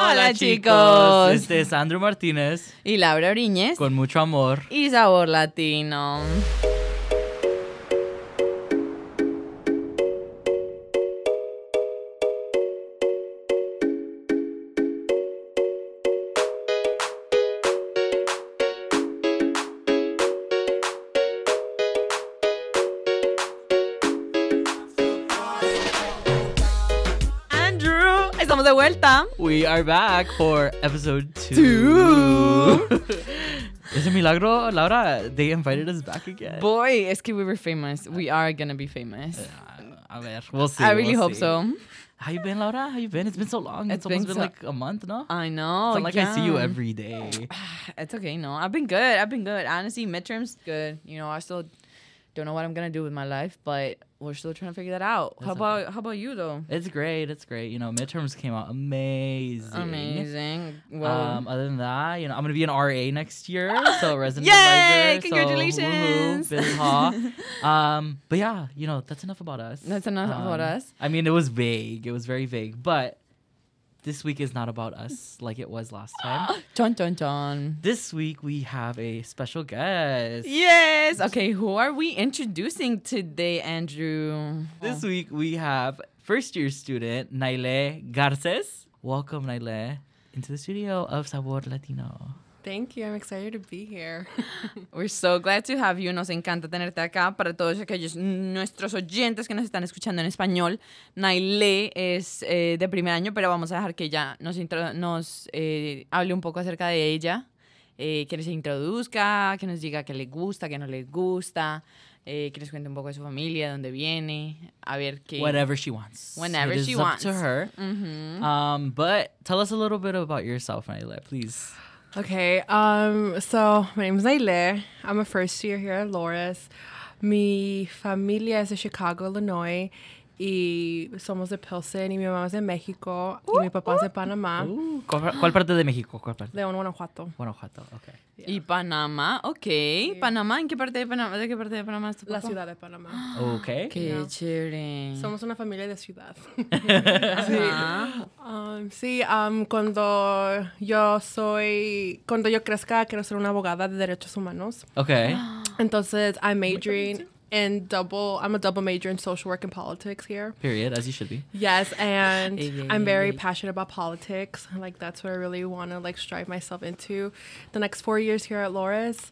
Hola, chicos. Este es Andrew Martínez. Y Laura Briñez. Con mucho amor. Y sabor latino. We are back for episode two. Is it milagro, Laura? They invited us back again. Boy, es que we were famous. We are gonna be famous. A ver, we'll see. I really we'll hope see. so. How you been, Laura? How you been? It's been so long. It's, It's almost been been, so- like a month, no? I know. it's not like I see you every day. It's okay. No, I've been good. I've been good. Honestly, midterms good. You know, I still don't know what I'm gonna do with my life, but we're still trying to figure that out. how That's about how about you though? It's great. It's great. You know, midterms came out amazing. Amazing. Well, Um, other than that, you know, I'm gonna be an RA next year, so resident Yay! advisor. so Congratulations! woohoo, Billy Haw. um, but yeah, you know, that's enough about us. That's enough about Um, us. I mean, it was vague. It was very vague, but this week is not about us like it was last time. Dun dun dun. this week we have a special guest. Yes. Okay, who are we introducing today, Andrew? This week we have first year student Nayle Garces. Welcome, Nayle, into the studio of Sabor Latino. Thank you. I'm excited to be here. We're so glad to have you. Nos encanta tenerte acá. Para todos aquellos nuestros oyentes que nos están escuchando en español, Naile es eh, de primer año, pero vamos a dejar que ella nos, nos eh, hable un poco acerca de ella, eh, que se introduzca, que nos diga qué le gusta, qué no le gusta, eh, que nos cuente un poco de su familia, de dónde viene, a ver qué. Whatever she wants. Whenever It is she up wants. to her. Ujú. Um, but tell us a little bit about yourself, Naile, please. Okay. Um. So my name is Nayle. I'm a first year here at Loras. Mi familia is in Chicago, Illinois. Y somos de Pilsen. Y mi mamá es de México. y mi papá es de Panamá. Uh, ¿cuál, cuál parte de México? ¿Cuál parte? León, Guanajuato. Guanajuato, okay. Y Panamá, ok. Panamá, ¿en qué parte de Panamá? ¿De qué parte de Panamá es tu La papá? ciudad de Panamá. Okay. Qué No. chévere. Somos una familia de ciudad. Ajá. Um, sí, um, cuando yo soy, cuando yo crezca, quiero ser una abogada de derechos humanos. Okay. Entonces, I'm majoring in double, I'm a double major in social work and politics here. Period, as you should be. Yes, and Ay, ay, I'm very ay. passionate about politics. Like that's what I really want to like strive myself into the next four years here at Loras.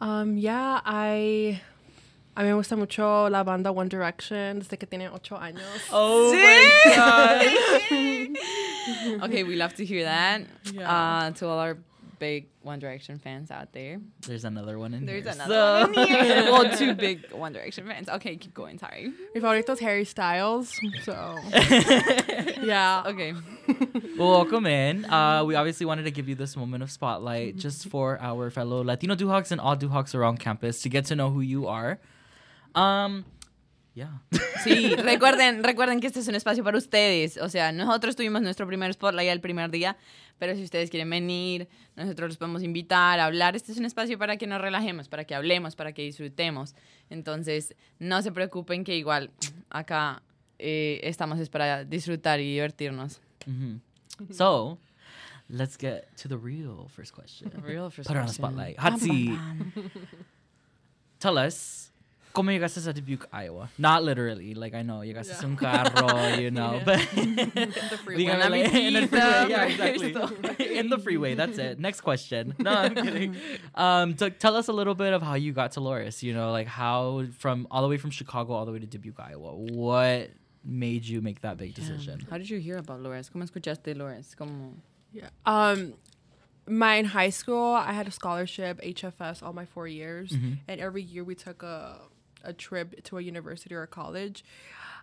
Um, yeah, I a mí me gusta mucho la banda One Direction desde que tiene ocho años. Oh my god! okay, we love to hear that. Yeah. Uh, to all our big One Direction fans out there. There's another one in There's here. There's another So- one in here. well, two big One Direction fans. Okay, keep going. Sorry. Mi favorito es Harry Styles. So yeah. Okay. Well, welcome in. Uh, we obviously wanted to give you this moment of spotlight just for our fellow Latino Duhawks and all Duhawks around campus to get to know who you are. Um, yeah. Sí, recuerden, recuerden que este es un espacio para ustedes. O sea, nosotros tuvimos nuestro primer spotlight el primer día, pero si ustedes quieren venir, nosotros los podemos invitar a hablar. Este es un espacio para que nos relajemos, para que hablemos, para que disfrutemos. Entonces, no se preocupen que igual acá eh, estamos es para disfrutar y divertirnos. Mhm. So, let's get to the real first question. Real Put her on the frustration. spotlight. Hot seat. Tell us, ¿cómo llegaste a Dubuque, Iowa? Not literally. Like, I know, llegaste Yeah. a un carro, you know, Yeah. but... The freeway. Dígame, like, in the freeway. Yeah, exactly. in the freeway. That's it. Next question. No, I'm kidding. Um, t- tell us a little bit of how you got to Loras. You know, like how from all the way from Chicago all the way to Dubuque, Iowa. What made you make that big decision? How did you hear about Loras? ¿Cómo escuchaste Loras? ¿Cómo? Yeah. Um, my in high school, I had a scholarship, HFS, all my four years, Mhm. and every year we took a a trip to a university or a college.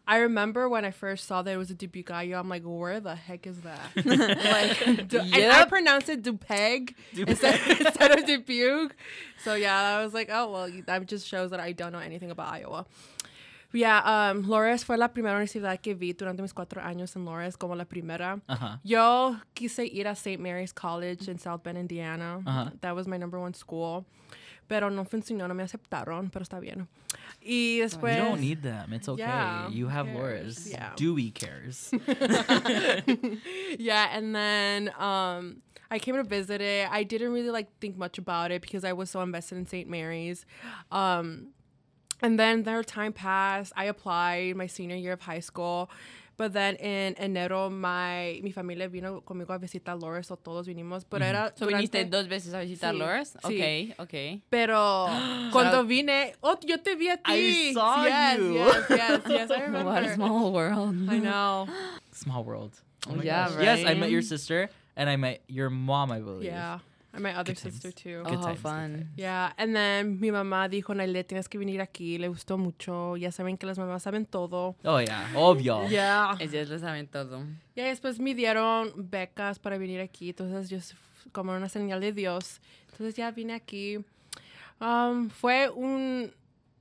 I remember when I first saw that it was a Dubuque IU, I'm like, where the heck is that? like, du- and I Yep. pronounced it Dupeg instead, instead of Dubuque. So yeah, I was like, oh well, that just shows that I don't know anything about Iowa. Yeah, um, Loras fue la primera universidad que vi durante mis cuatro años en Loras, como la primera. Uh-huh. Yo quise ir a St. Mary's College in South Bend, Indiana. Uh-huh. That was my number one school. Pero no funcionó, no me aceptaron, pero está bien. Y You don't need them. It's okay. Yeah, you have? Loras. Yeah. Dewey cares. yeah, and then um, I came to visit it. I didn't really like think much about it because I was so invested in St. Mary's. Um, and then their time passed. I applied my senior year of high school. But then in enero, my, mi familia vino conmigo a visitar Loras, o todos vinimos. Pero era. So viniste durante- dos veces a visitar Sí, Loras? sí. Ok, ok. Pero cuando vine, oh, yo te vi a ti. I saw yes, you. Yes, yes, yes, I remember. What a small world. I know. Small world. Oh my Yeah, gosh. Yes, I met your sister and I met your mom, I believe. Yeah. And my other Good times. sister too. Oh, Good how times, good fun. times. Yeah, and then mi mamá dijo, Naile, tienes que venir aquí, le gustó mucho, ya saben que las mamás saben todo. Oh yeah, obvio. Yeah. Ellos lo saben todo. Y después me dieron becas para venir aquí, entonces yo, como una señal de Dios, entonces ya vine aquí. Um, fue un,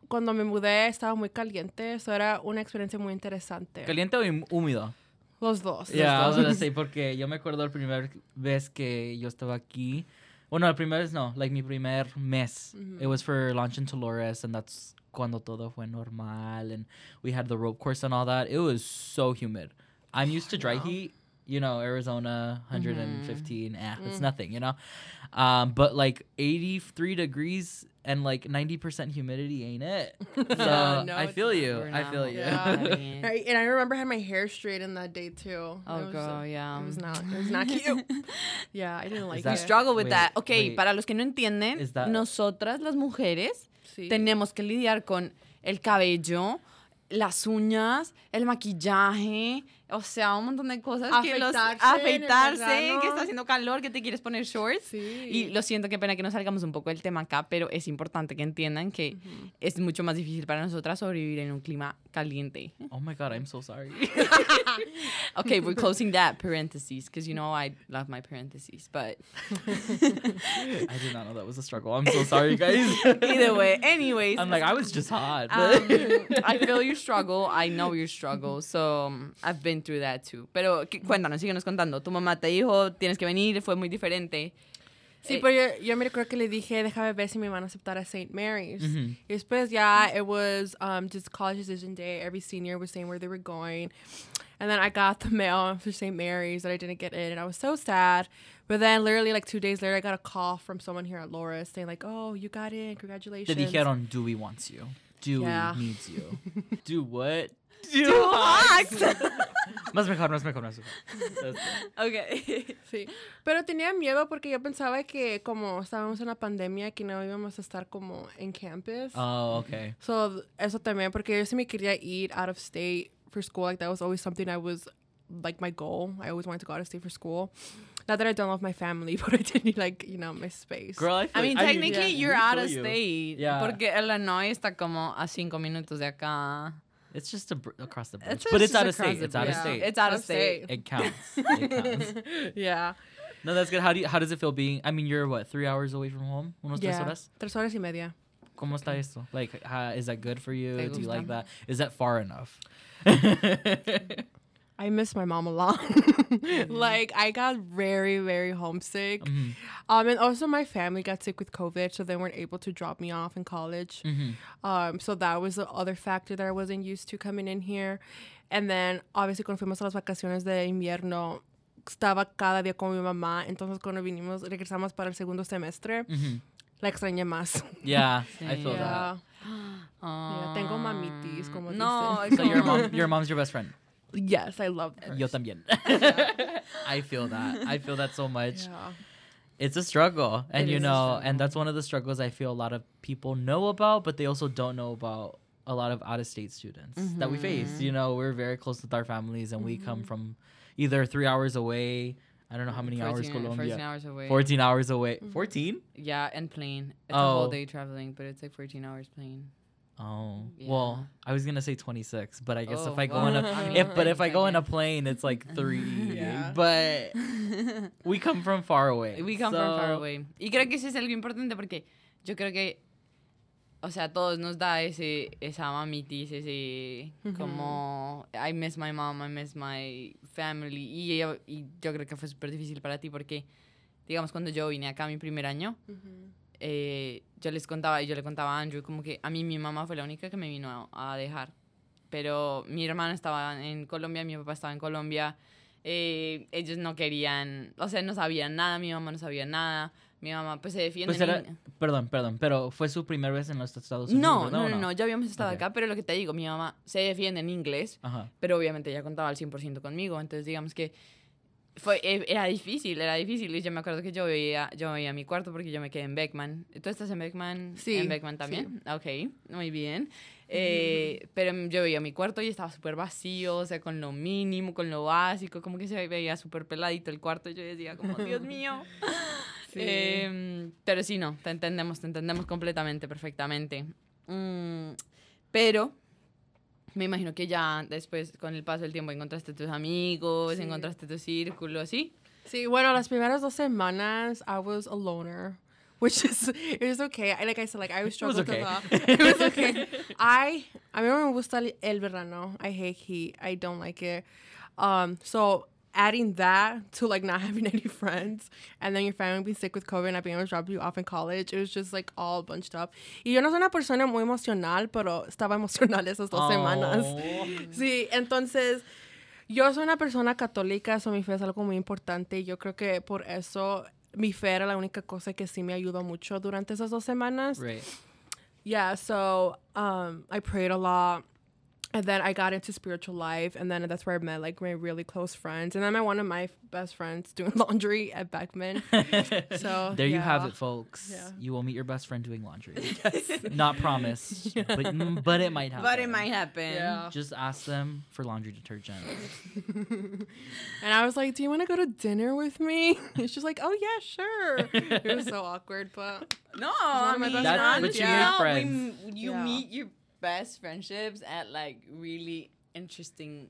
cuando me mudé estaba muy caliente, eso era una experiencia muy interesante. Caliente o húmedo. Los dos. Yeah, I los was gonna dos. say porque yo me acuerdo la primera vez que yo estaba aquí. Bueno, la primera vez no, like mi primer mes. It was for launch in Dolores and that's cuando todo fue normal and we had the rope course and all that. It was so humid. I'm used to dry heat, you know, Arizona 115, eh, it's nothing, you know. Um, but like 83 degrees and like 90% humidity ain't it. So Yeah, no, I feel you. I not feel you. Yeah. and I remember I had my hair straightened that day too. Oh, was, yeah. It was not. It was not cute. yeah, I didn't like that- it. Struggle with Wait, that. Ok, wait. para los que no entienden, that- nosotras las mujeres Sí. tenemos que lidiar con el cabello, las uñas, el maquillaje, o sea, un montón de cosas que los Afeitarse en el afeitarse, verano. que está haciendo calor, que te quieres poner shorts. Sí. Y lo siento, qué pena que no salgamos un poco del tema acá, pero es importante que entiendan que es mucho más difícil para nosotras sobrevivir en un clima caliente. Oh my god, I'm so sorry. Okay, we're closing that parentheses because you know I love my parentheses, but I did not know that was a struggle. I'm so sorry, guys. either way, anyways, I'm like, I was just hot. Um, I feel your struggle. I know your struggle. So um, I've been through that too. Pero ¿qué- cuéntanos, síguenos contando. Tu mamá te dijo, tienes que venir, fue muy diferente. Sí, Eh, pero yo, yo me recuerdo que le dije, déjame ver si me van a aceptar a St. Mary's. Y después ya, it was um, just college decision day. Every senior was saying where they were going. And then I got the mail for St. Mary's that I didn't get in. And I was so sad. But then literally like two days later, I got a call from someone here at Loras saying like, oh, you got in. Congratulations. Te dijeron, Dewey wants you. Dewey Yeah. needs you. Do what? Two hawks. Más mejor, más mejor, más mejor. Okay. Sí, pero tenía miedo porque yo pensaba que como estábamos en la pandemia que no íbamos a estar como en campus. Oh, okay. So, eso también, porque yo sí me quería ir out of state for school. Like, that was always something I was, like, my goal. I always wanted to go out of state for school. Not that I don't love my family, but I did need, like, you know, my space. Girl, I, I feel, mean, I technically yeah, you're out of you. state. Yeah. Porque Illinois está como a cinco minutos de acá. It's just a br- across the bridge. It's but it's out of state. the It's out of state. It's out of Out of state. state. it counts. It counts. yeah. No, that's good. How do you, how does it feel being? I mean, you're what three hours away from home? Unos tres Yeah. horas. Tres horas y media. ¿Cómo está esto? Like, uh, is that good for you? Do you like that? Is that far enough? I miss my mom a lot. like, I got very, very homesick. Mhm. Um, and also my family got sick with COVID, so they weren't able to drop me off in college. Mhm. Um, so that was the other factor that I wasn't used to coming in here. And then, obviously, cuando fuimos a las vacaciones de invierno, estaba cada día con mi mamá. Entonces, cuando vinimos, regresamos para el segundo semestre, Mhm. la extrañé más. Yeah, I Sí. feel that. Yeah. Ah. tengo mamitis, como no, dicen. So your mom, your mom's your best friend. Yes, I love her. Yo también. I feel that. I feel that so much. Yeah. It's a struggle, and It you know, and that's one of the struggles I feel a lot of people know about, but they also don't know about a lot of out of state students that we face. Mm-hmm. You know, we're very close with our families, and we come mm-hmm. from either three hours away. I don't know how many hours Colombia. 14 hours away. 14 hours away. Mm-hmm. 14? Yeah, and plane. It's a whole Oh. day traveling, but it's like 14 hours plane. Oh. Yeah. Well, I was going to say 26, but I guess Oh, if I go well, on a I mean, if but if I I go on a plane, it's like 3. Yeah. But we come from far away. We come from far away. Y creo que eso es algo importante porque yo creo que, o sea, todos nos da ese, esa mamitis, ese como, I miss my mom, I miss my family. Y, yo- y yo creo que fue súper difícil para ti porque, digamos, cuando yo vine acá mi primer año, eh, yo les contaba, y yo le contaba a Andrew, como que a mí mi mamá fue la única que me vino a, a dejar. Pero mi hermana estaba en Colombia, mi papá estaba en Colombia. eh, ellos no querían, o sea, no sabían nada, mi mamá no sabía nada. Mi mamá pues se defiende. Pues era, perdón, perdón, pero fue su primera vez en los Estados Unidos. no, ¿verdad, no, o no, no, ya habíamos estado Ok. acá, pero lo que te digo, mi mamá se defiende en inglés, Ajá. pero obviamente ella contaba al 100% conmigo, entonces digamos que fue, e- era difícil, era difícil, y yo me acuerdo que yo veía, yo veía mi cuarto porque yo me quedé en Beckman. ¿Tú estás en Beckman? Sí, ¿En Beckman también? Ok, muy bien. Eh, pero yo veía mi cuarto y estaba súper vacío, o sea, con lo mínimo, con lo básico, como que se veía súper peladito el cuarto, y yo decía como, Dios mío. Sí. Em, pero sí, no, te entendemos, te entendemos completamente, perfectamente. Mm, pero me imagino que ya después, con el paso del tiempo, encontraste tus amigos, Sí. encontraste tu círculo, ¿sí? Sí, bueno, las primeras dos semanas I was a loner, which is it was okay. I, like I said, like I was struggling okay. a lot. It was okay. I a mí no me gusta el verano. I hate heat. I don't like it. Um, so adding that to like not having any friends and then your family being sick with COVID and not being able to drop you off in college, it was just like all bunched up. Y yo no soy una persona muy emocional, pero estaba emocional esas dos semanas. Oh. Sí, entonces yo soy una persona católica, so mi fe es algo muy importante y yo creo que por eso mi fe era la única cosa que sí me ayudó mucho durante esas dos semanas. Right. Yeah, so um, I prayed a lot. And then I got into spiritual life, and then that's where I met like my really close friends. And then I met one of my best friends doing laundry at Beckman. So There you have it, folks. Yeah. You will meet your best friend doing laundry. Not promised, but, mm, but it might happen. But it might happen. Yeah. Just ask them for laundry detergent. And I was like, "Do you want to go to dinner with me?" And she's like, "Oh yeah, sure." it was so awkward, but No, I of my mean, best That's friends. you yeah. make friends. we m- you Yeah. meet your best friendships at like really interesting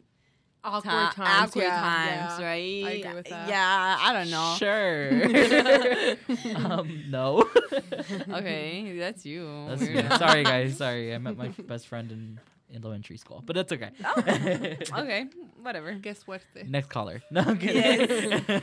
awkward ti- times. awkward yeah, times, yeah. right? I agree with that. Yeah, I don't know. Sure. um, no. okay, that's you. That's me. Sorry, guys. Sorry. I met my best friend in elementary school, but that's okay. Okay, whatever. Guess suerte. Next caller. No, I'm kidding.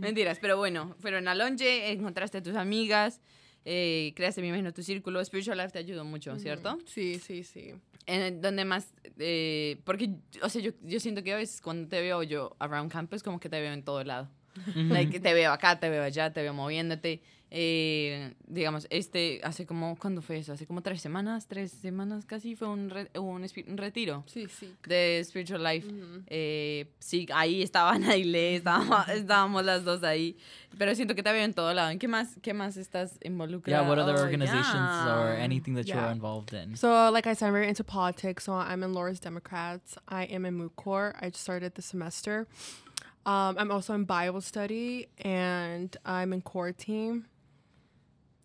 Mentiras, pero bueno, fueron a lonche, encontraste a tus amigas, eh, creaste, me imagino, tu círculo. Spiritual Life te ayudó mucho, ¿cierto? Sí, sí, sí. En donde más, eh, porque, o sea, yo, yo siento que a veces cuando te veo yo around campus, como que te veo en todo lado. Like, te veo acá, te veo allá, te veo moviéndote. Eh, digamos, este, hace como, ¿cuándo fue eso? Hace como tres semanas, tres semanas casi, fue un, re- un, retiro Sí, sí. de Spiritual Life. Eh, sí, ahí estaba Nailé, estábamos, estábamos las dos ahí. Pero siento que te veo en todo lado. ¿En qué más, qué más estás involucrada? yeah, what other Oh, organizations or anything that you're involved in? So, like I said, I'm very into politics. So, I'm in Laura's Democrats. I am in Court. I just started this semester. Um, I'm also in Bible study and I'm in core team.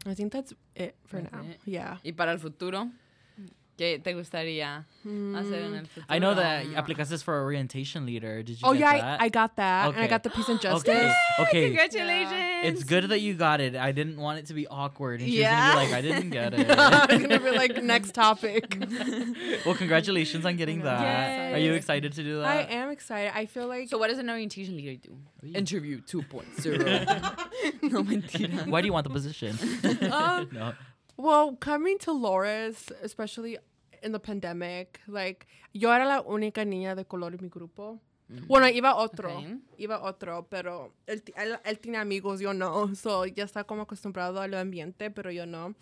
I think that's it for That's now. it. Yeah. ¿Y para el futuro? ¿Qué te gustaría hacer en el futuro? I know that aplicaste for orientation leader. Did you Oh get yeah, that? I, I got that, and I got the peace and justice. Okay. Okay. Congratulations! It's good that you got it. I didn't want it to be awkward. And she's Yeah. gonna be like, I didn't get it. I'm gonna be like next topic. well, congratulations on getting that. Are you excited to do that? I am excited. I feel like So what does an orientation leader do? Interview 2.0. no, mentira. Why do you want the position? um, no. Well, coming to Loris, especially in the pandemic, like yo era la única niña de color en mi grupo. Bueno, iba otro, Okay. iba otro, pero él, él, él tiene amigos, yo no. So, ya está como acostumbrado al ambiente, pero yo no.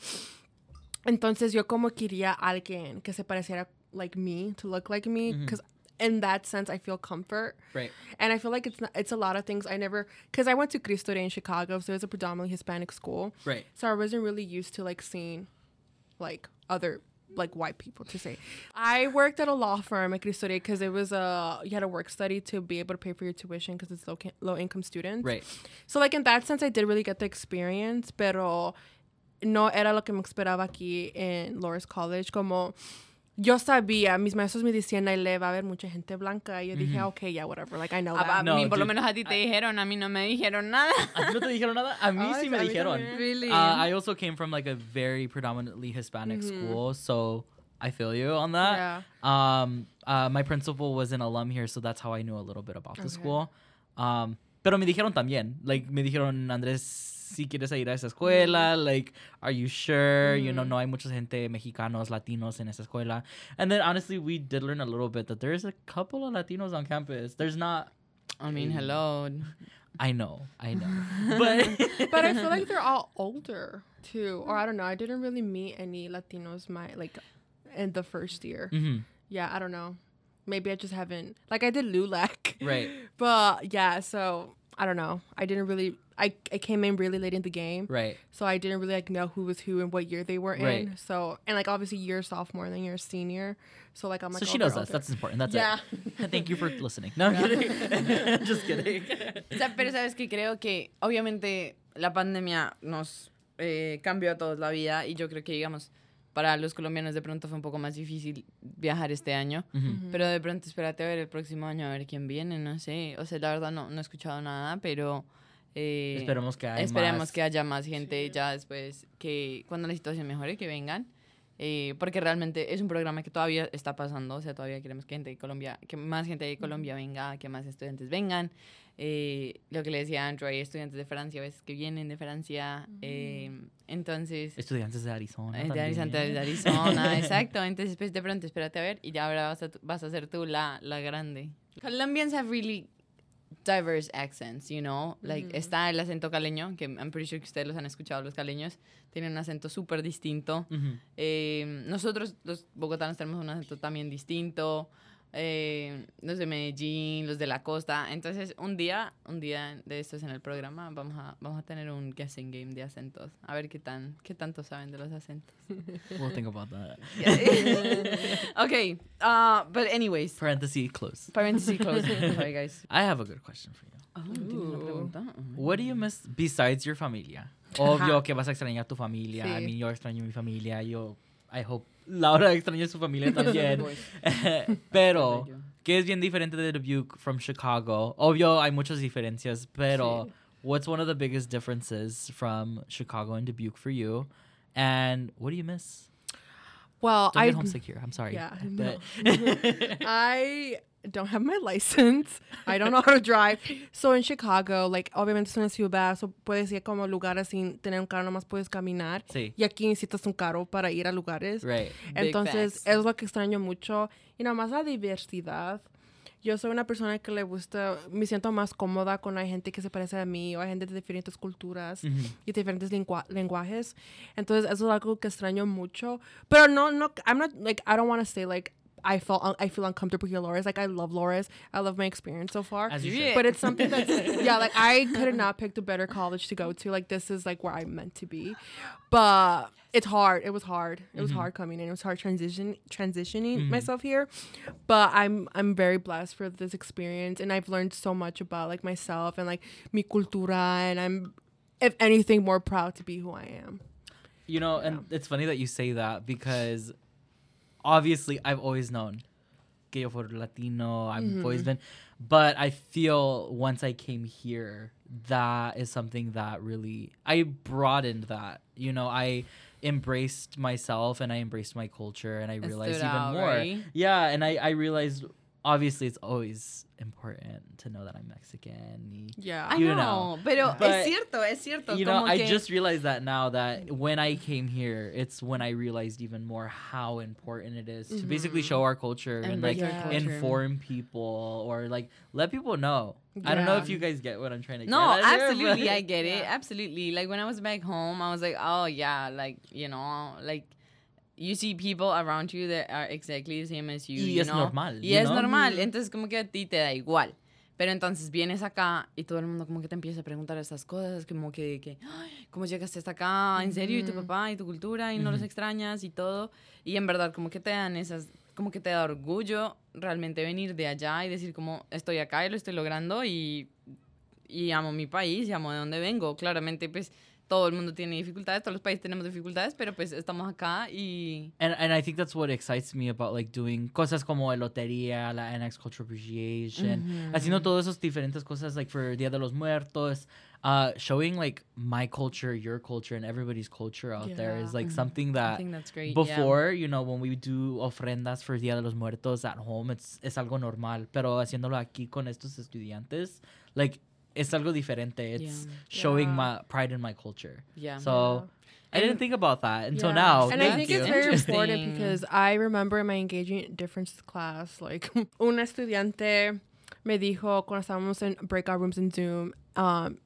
Entonces, yo como quería a alguien que se pareciera like me, to look like me, because in that sense, I feel comfort. Right. And I feel like it's not, it's a lot of things I never because I went to Cristo Rey in Chicago, so it was a predominantly Hispanic school. Right. So I wasn't really used to like seeing like other like white people to say. I worked at a law firm at Cristo Rey because it was a you had a work study to be able to pay for your tuition because it's low ca- low income students. Right. So like in that sense, I did really get the experience, pero no era lo que me esperaba aquí en Loras College. Como yo sabía, mis maestros me decían, Naile, va a haber mucha gente blanca. Y yo dije, okay, yeah, whatever. Like I know A, a that. No, mí, por lo menos a ti te dijeron, a mí no me dijeron nada. ¿A ti no te dijeron nada? A mí Ay, sí me a dijeron. Really? Uh, I also came from like a very predominantly Hispanic school, so I feel you on that. Um, uh, my principal was an alum here, so that's how I knew a little bit about the Okay. school. Um, pero me dijeron también, like me dijeron Andrés si quieres ir a esa escuela, like, are you sure? You know, no hay mucha gente mexicanos, latinos en esa escuela. And then honestly, we did learn a little bit that there's a couple of Latinos on campus. There's not. I mean, hello. I know, I know, but But I feel like they're all older too. Or I don't know. I didn't really meet any Latinos my like in the first year. Mhm, Yeah, I don't know. Maybe I just haven't like I did LULAC. right, But yeah, so I don't know. I didn't really I, I came in really late in the game. right. So I didn't really like know who was who and what year they were in. Right. So and like obviously you're sophomore and then you're a senior. So like I'm like so she oh, knows us. That's important. That's yeah. it. Thank you for listening. No, I'm kidding. Just kidding. O sea, pero sabes que creo que obviamente la pandemia nos eh, cambió a todos la vida y yo creo que, digamos, para los colombianos de pronto fue un poco más difícil viajar este año. Mhm. Pero de pronto espérate a ver el próximo año, a ver quién viene, no sé. O sea, la verdad no, no he escuchado nada, pero... eh, Esperemos que haya esperemos más. que haya más gente ya después, que cuando la situación mejore, que vengan. eh, porque realmente es un programa que todavía está pasando, o sea, todavía queremos que gente de Colombia, que más gente de Colombia venga, que más estudiantes vengan. Eh, lo que le decía Andrew, hay estudiantes de Francia a veces que vienen de Francia, eh, entonces... Estudiantes de Arizona. Eh, De. Arizona, de Arizona, exacto. Entonces, pues de pronto, espérate a ver y ya ahora vas a, vas a ser tú la, la grande. Colombians have really diverse accents, you know? Like, está el acento caleño, que I'm pretty sure que ustedes los han escuchado, los caleños. Tienen un acento súper distinto. Eh, nosotros, los bogotanos, tenemos un acento también distinto. Eh, los de Medellín, los de la costa. Entonces, un día, un día de estos en el programa, vamos a, vamos a tener un guessing game de acentos. A ver qué tan, qué tanto saben de los acentos. We'll think about that. okay, uh, but anyways, Parenthesis close. parenthesis close. Sorry, guys. I have a good question for you. Oh. What do you miss besides your familia? Obvio que vas a extrañar tu familia. I Sí. mean, yo extraño mi familia. Yo, I hope Laura extraña su familia también. pero, que es bien diferente de Dubuque from Chicago. Obvio, hay muchas diferencias, pero what's one of the biggest differences from Chicago and Dubuque for you? And what do you miss? Well, Don't I get homesick here. I'm sorry. Yeah, but- I don't have my license. I don't know how to drive. So in Chicago, like obviamente es una ciudad, so puedes ir como lugares sin tener un carro, nomás puedes caminar. sí. Y aquí necesitas un carro para ir a lugares. Right. Entonces, es lo que extraño mucho. Y nada más la diversidad. Yo soy una persona que le gusta, me siento más cómoda con la gente que se parece a mí o hay gente de diferentes culturas Mhm. y diferentes lengua- lenguajes. Entonces, eso es algo que extraño mucho. Pero no, no, I'm not, like, I don't want to say, like, I felt, un- I feel uncomfortable here, Loras. Like, I love Loras. I love my experience so far. As you Yeah. should. But it's something that's, yeah, like, I could have not picked a better college to go to. Like, this is, like, where I'm meant to be. But it's hard. It was hard. It was mm-hmm. hard coming in. It was hard transition transitioning mm-hmm. myself here. But I'm I'm very blessed for this experience and I've learned so much about like myself and like mi cultura and I'm if anything more proud to be who I am. You know, and it's funny that you say that because obviously I've always known gay fuera Latino. I've mm-hmm. always been, but I feel once I came here, that is something that really I broadened that. You know, I embraced myself and I embraced my culture and I It realized even out, more. right? Yeah, and I I realized obviously it's always important to know that I'm Mexican. y- Yeah. I You know, know. pero But, es cierto, es cierto. you know, como I que- just realized that now that when I came here, it's when I realized even more how important it is to basically mm-hmm. show our culture and, Embrace like our culture. inform people or like let people know. I don't know if you guys get what I'm trying to No, get. at here, absolutely, but- I get it. Yeah. Absolutely. Like when I was back home, I was like, oh yeah, like you know, like you see people around you that are exactly the same as you. Y you es know? normal, Y es know? normal. Entonces como que a ti te da igual. Pero entonces vienes acá y todo el mundo como que te empieza a preguntar esas cosas, como que, que "Ay, ¿cómo llegaste hasta acá? ¿En serio? ¿Y tu papá? ¿Y tu cultura? ¿Y no los extrañas? Y todo. Y en verdad como que te dan esas, como que te da orgullo realmente venir de allá y decir como estoy acá y lo estoy logrando y, y amo mi país y amo de dónde vengo. Claramente pues todo el mundo tiene dificultades, todos los países tenemos dificultades, pero pues estamos acá y... And, and I think that's what excites me about like doing cosas como el lotería, la NX Culture Appreciation, haciendo todas esas diferentes cosas like for Dia de los Muertos, uh, showing like my culture, your culture, and everybody's culture out there is Yeah. like something I that think that's great. yeah. before, you know, when we do ofrendas for Dia de los Muertos at home, it's es algo normal, pero haciéndolo aquí con estos estudiantes, like it's algo diferente. It's Yeah. showing Yeah. my pride in my culture. Yeah. So I didn't think about that until Yeah. now. And I think you. it's very important because I remember in my engaging difference class, like un estudiante me dijo cuando estábamos en breakout rooms en Zoom, um,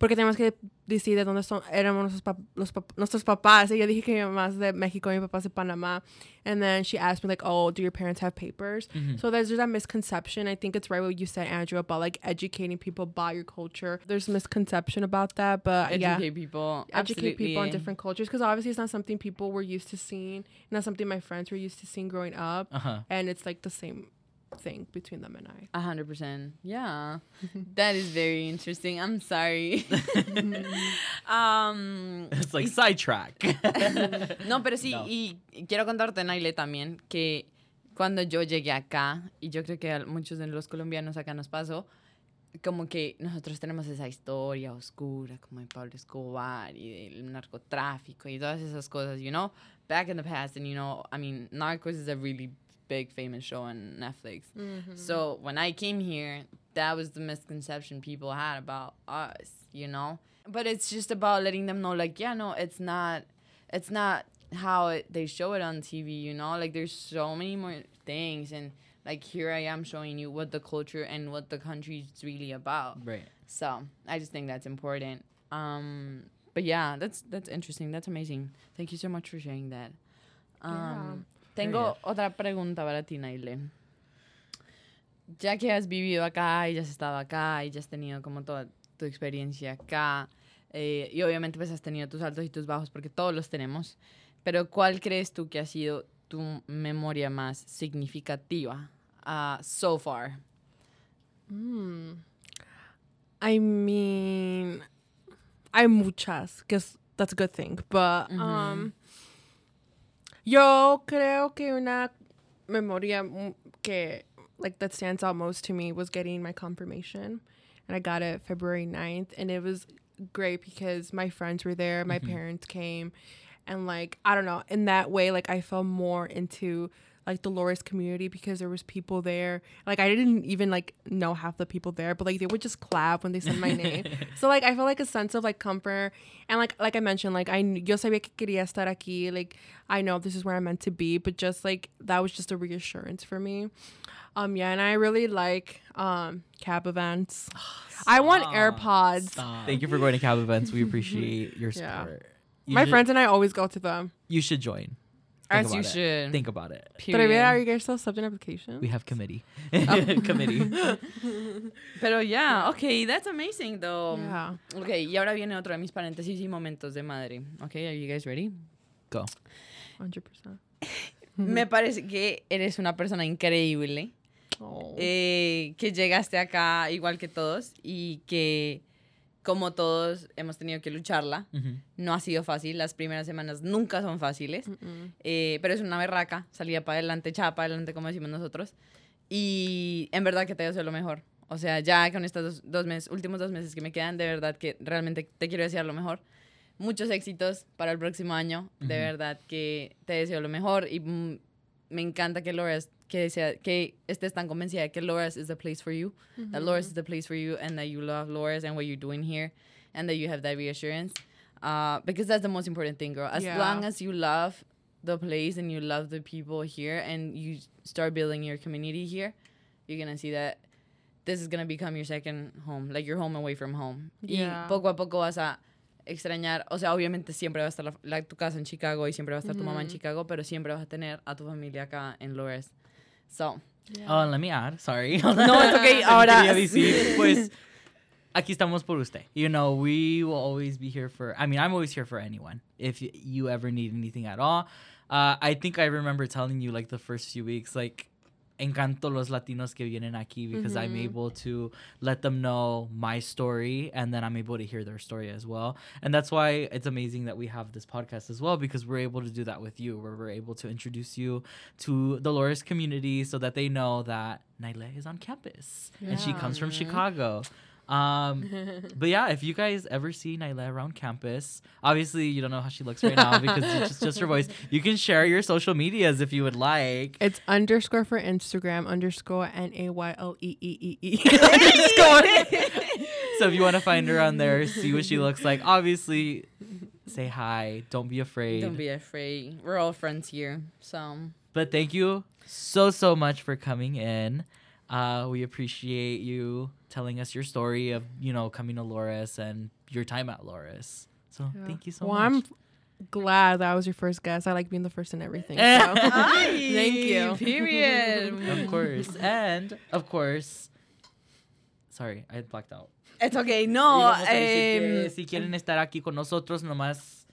porque tenemos que decir de dónde son, éramos nuestros, pap- los pap- nuestros papás. Y yo dije que mi mamá es de México y mi papá es de Panamá. And then she asked me like, oh, do your parents have papers? Mhm. So there's just that misconception. I think it's right what you said, Andrew, about like educating people about your culture. There's misconception about that, but yeah Educate people. educate people on different cultures because obviously it's not something people were used to seeing not something my friends were used to seeing growing up Uh-huh. and it's like the same thing between them and i A hundred percent. Yeah. that is very interesting. I'm sorry. um, It's like sidetrack. no, pero sí, No. y quiero contarte, Naile, también, que cuando yo llegué acá, y yo creo que a muchos de los colombianos acá nos pasó, como que nosotros tenemos esa historia oscura, como de Pablo Escobar y del narcotráfico y todas esas cosas, you know, back in the past, and you know, I mean, Narcos is a really big famous show on Netflix. So when I came here, that was the misconception people had about us, you know. But it's just about letting them know, like, yeah, no, it's not, it's not how it, they show it on TV, you know. Like, there's so many more things, and like here I am showing you what the culture and what the country is really about. right. So I just think that's important. Um, but yeah, that's that's interesting. That's amazing. Thank you so much for sharing that. Um, Tengo otra pregunta para ti, Naile. Ya que has vivido acá y ya has estado acá y ya has tenido como toda tu experiencia acá, eh, y obviamente pues has tenido tus altos y tus bajos porque todos los tenemos, pero ¿cuál crees tú que ha sido tu memoria más significativa ah, so far? Hmm. i mean hay muchas because that's a good thing but um yo creo que una memoria que like that stands out most to me was getting my confirmation and i got it february 9th and it was great because my friends were there my mm-hmm. parents came and like i don't know in that way like i felt more into like the Loras community because there was people there. Like I didn't even like know half the people there, but like they would just clap when they said my name. So like I felt like a sense of like comfort and like like I mentioned, like I yo sabía que quería estar aquí. Like I know this is where I'm meant to be, but just like that was just a reassurance for me. Um yeah, and I really like um cab events. I want AirPods. Thank you for going to cab events. We appreciate your Yeah. support. You My should- friends and I always go to them. You should join. Think As you about it. should. Think about it. But are Period. you guys still accepting applications? We have committee. Oh. committee. Pero yeah, okay, that's amazing though. Yeah. Okay, y ahora viene otro de mis paréntesis y momentos de madre. Okay, are you guys ready? Go. 100%. Me parece que eres una persona increíble, Oh. eh, que llegaste acá igual que todos y que como todos hemos tenido que lucharla. No ha sido fácil, las primeras semanas nunca son fáciles, eh, pero es una berraca, salía para adelante, echada para adelante, como decimos nosotros. Y en verdad que te deseo lo mejor. O sea, ya con estos dos, dos meses, últimos dos meses que me quedan, de verdad que realmente te quiero desear lo mejor. Muchos éxitos para el próximo año. De verdad que te deseo lo mejor y me encanta que Loras, que, sea, que estés tan convencida de que Loras is the place for you. That Loras is the place for you and that you love Loras and what you're doing here and that you have that reassurance. Uh, because that's the most important thing, girl. As Yeah. long as you love the place and you love the people here and you start building your community here, you're gonna see that this is gonna become your second home, like your home away from home. Yeah. Y poco a poco vas a extrañar, o sea, obviamente siempre va a estar la, la- tu casa en Chicago y siempre va a estar tu mamá en Chicago, pero siempre vas a tener a tu familia acá en Loras. So, Oh, let me add. Sorry. no, it's okay. Ahora, Quería decir, pues, aquí estamos por usted. You know, we will always be here for. I mean, I'm always here for anyone. If you ever need anything at all, uh, I think I remember telling you like the first few weeks, like. Encanto los Latinos que vienen aquí because I'm able to let them know my story and then I'm able to hear their story as well. And that's why it's amazing that we have this podcast as well because we're able to do that with you, where we're able to introduce you to the Loras community so that they know that Nayle is on campus and she comes from Chicago. Um, but yeah, if you guys ever see Naila around campus, obviously you don't know how she looks right now because it's just, just her voice. You can share your social medias if you would like. It's underscore for Instagram, underscore N A Y L E E E E. so if you want to find her on there, see what she looks like. Obviously, say hi. Don't be afraid. Don't be afraid. We're all friends here. So But thank you so so much for coming in. Uh, we appreciate you telling us your story of you know coming to Loras and your time at Loras. So Yeah. thank you so well, much. I'm glad that I was your first guest. I like being the first in everything. So. Ay, Thank you. Period. of course, and of course. Sorry, I had blacked out. It's okay. No. vamos a decir que em, si quieren estar aquí con nosotros, nomás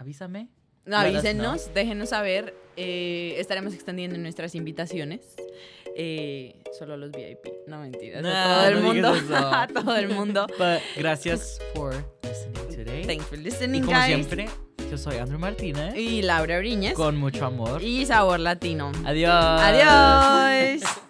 avísame. No, avísenos, déjenos saber. eh, estaremos extendiendo nuestras invitaciones. eh, solo a los VIP. No mentiras. A todo el no mundo. a todo el mundo. But gracias for listening today. Thanks for y listening, como guys. siempre, yo soy Andrew Martínez. Y Laura Briñez. Con mucho amor. Y Sabor Latino. Adiós. Adiós.